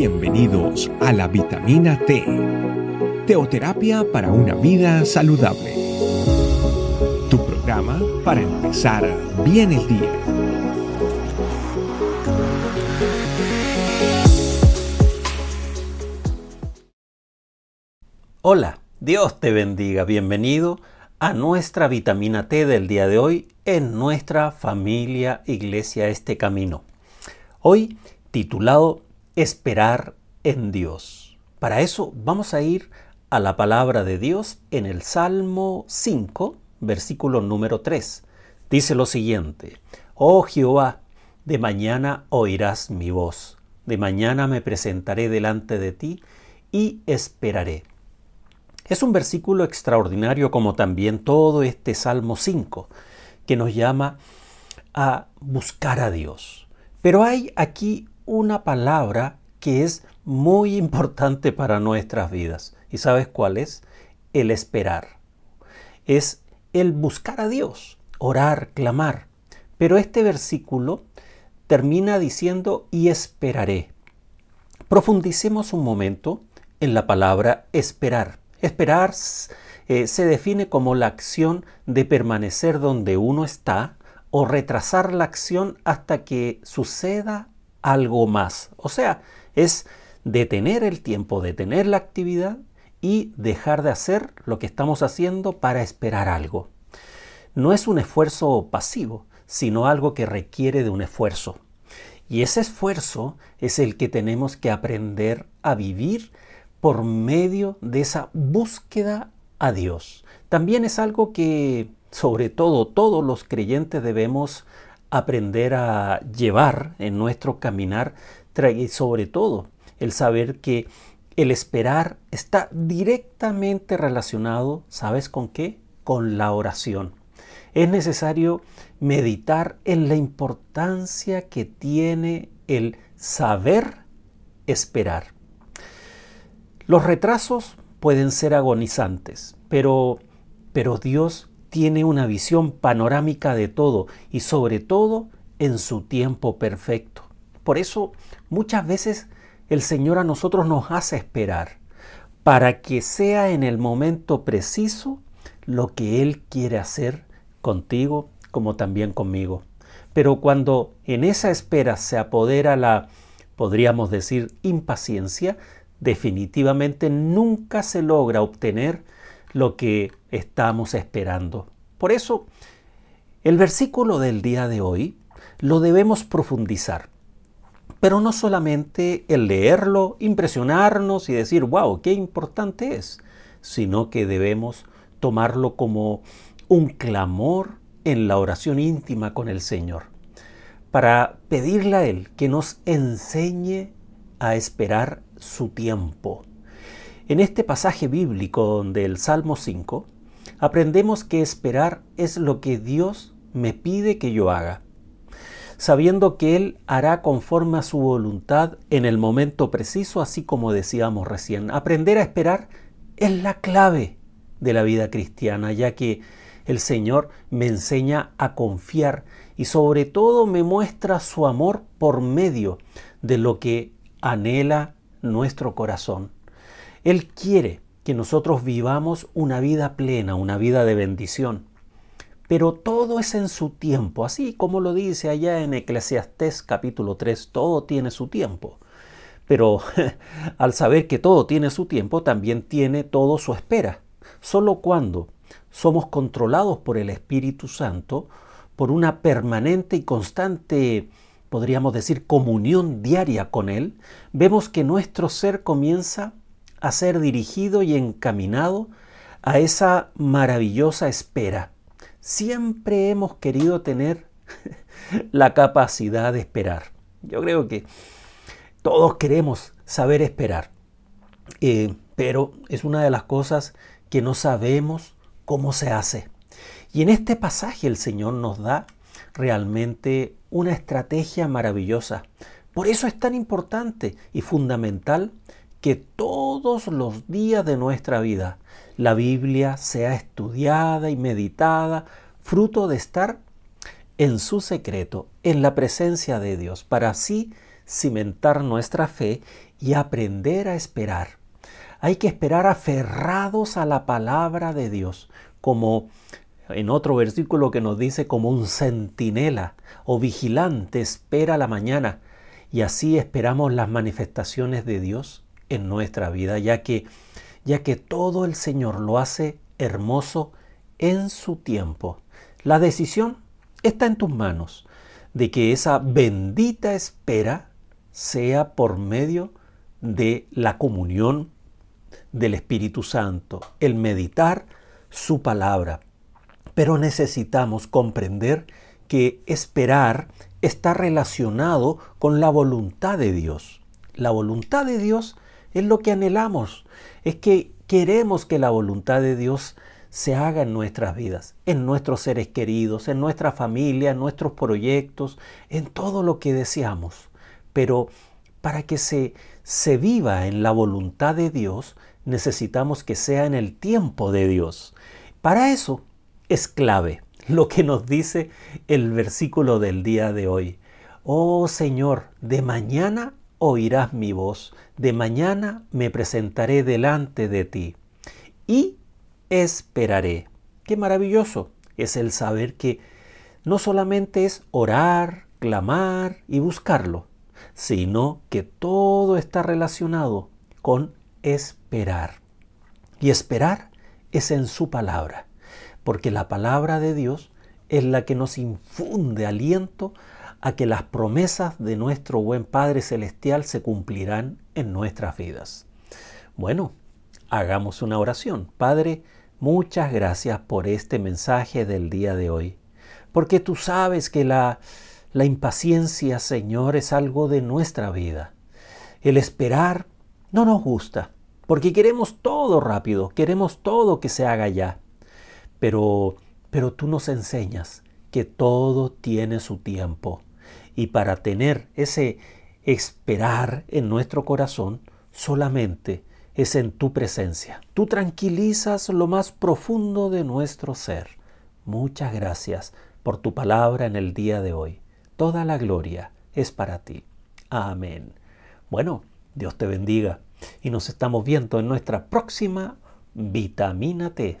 Bienvenidos a la vitamina T, teoterapia para una vida saludable. Tu programa para empezar bien el día. Hola, Dios te bendiga, bienvenido a nuestra vitamina T del día de hoy en nuestra familia Iglesia Este Camino. Hoy titulado Esperar en Dios. Para eso vamos a ir a la palabra de Dios en el Salmo 5, versículo número 3. Dice lo siguiente, Oh Jehová, de mañana oirás mi voz, de mañana me presentaré delante de ti y esperaré. Es un versículo extraordinario como también todo este Salmo 5, que nos llama a buscar a Dios. Pero hay aquí una palabra que es muy importante para nuestras vidas. ¿Y sabes cuál es? El esperar. Es el buscar a Dios, orar, clamar. Pero este versículo termina diciendo y esperaré. Profundicemos un momento en la palabra esperar. Esperar eh, se define como la acción de permanecer donde uno está o retrasar la acción hasta que suceda algo más. O sea, es detener el tiempo, detener la actividad y dejar de hacer lo que estamos haciendo para esperar algo. No es un esfuerzo pasivo, sino algo que requiere de un esfuerzo. Y ese esfuerzo es el que tenemos que aprender a vivir por medio de esa búsqueda a Dios. También es algo que, sobre todo, todos los creyentes debemos aprender a llevar en nuestro caminar y sobre todo el saber que el esperar está directamente relacionado, ¿sabes con qué? Con la oración. Es necesario meditar en la importancia que tiene el saber esperar. Los retrasos pueden ser agonizantes, pero, pero Dios tiene una visión panorámica de todo y sobre todo en su tiempo perfecto. Por eso muchas veces el Señor a nosotros nos hace esperar para que sea en el momento preciso lo que Él quiere hacer contigo como también conmigo. Pero cuando en esa espera se apodera la, podríamos decir, impaciencia, definitivamente nunca se logra obtener lo que estamos esperando. Por eso, el versículo del día de hoy lo debemos profundizar. Pero no solamente el leerlo, impresionarnos y decir, wow, qué importante es, sino que debemos tomarlo como un clamor en la oración íntima con el Señor, para pedirle a Él que nos enseñe a esperar su tiempo, en este pasaje bíblico del Salmo 5, aprendemos que esperar es lo que Dios me pide que yo haga, sabiendo que Él hará conforme a su voluntad en el momento preciso, así como decíamos recién. Aprender a esperar es la clave de la vida cristiana, ya que el Señor me enseña a confiar y sobre todo me muestra su amor por medio de lo que anhela nuestro corazón. Él quiere que nosotros vivamos una vida plena, una vida de bendición. Pero todo es en su tiempo, así como lo dice allá en Eclesiastés capítulo 3, todo tiene su tiempo. Pero al saber que todo tiene su tiempo, también tiene todo su espera. Solo cuando somos controlados por el Espíritu Santo, por una permanente y constante, podríamos decir, comunión diaria con Él, vemos que nuestro ser comienza a ser dirigido y encaminado a esa maravillosa espera. Siempre hemos querido tener la capacidad de esperar. Yo creo que todos queremos saber esperar, eh, pero es una de las cosas que no sabemos cómo se hace. Y en este pasaje el Señor nos da realmente una estrategia maravillosa. Por eso es tan importante y fundamental que todos los días de nuestra vida la Biblia sea estudiada y meditada, fruto de estar en su secreto, en la presencia de Dios, para así cimentar nuestra fe y aprender a esperar. Hay que esperar aferrados a la palabra de Dios, como en otro versículo que nos dice como un centinela o vigilante espera la mañana y así esperamos las manifestaciones de Dios en nuestra vida, ya que ya que todo el Señor lo hace hermoso en su tiempo. La decisión está en tus manos de que esa bendita espera sea por medio de la comunión del Espíritu Santo, el meditar su palabra. Pero necesitamos comprender que esperar está relacionado con la voluntad de Dios. La voluntad de Dios es lo que anhelamos, es que queremos que la voluntad de Dios se haga en nuestras vidas, en nuestros seres queridos, en nuestra familia, en nuestros proyectos, en todo lo que deseamos. Pero para que se, se viva en la voluntad de Dios, necesitamos que sea en el tiempo de Dios. Para eso es clave lo que nos dice el versículo del día de hoy. Oh Señor, de mañana oirás mi voz, de mañana me presentaré delante de ti y esperaré. Qué maravilloso es el saber que no solamente es orar, clamar y buscarlo, sino que todo está relacionado con esperar. Y esperar es en su palabra, porque la palabra de Dios es la que nos infunde aliento a que las promesas de nuestro buen Padre Celestial se cumplirán en nuestras vidas. Bueno, hagamos una oración. Padre, muchas gracias por este mensaje del día de hoy, porque tú sabes que la, la impaciencia, Señor, es algo de nuestra vida. El esperar no nos gusta, porque queremos todo rápido, queremos todo que se haga ya. Pero, pero tú nos enseñas que todo tiene su tiempo y para tener ese esperar en nuestro corazón solamente es en tu presencia. Tú tranquilizas lo más profundo de nuestro ser. Muchas gracias por tu palabra en el día de hoy. Toda la gloria es para ti. Amén. Bueno, Dios te bendiga y nos estamos viendo en nuestra próxima vitamina T.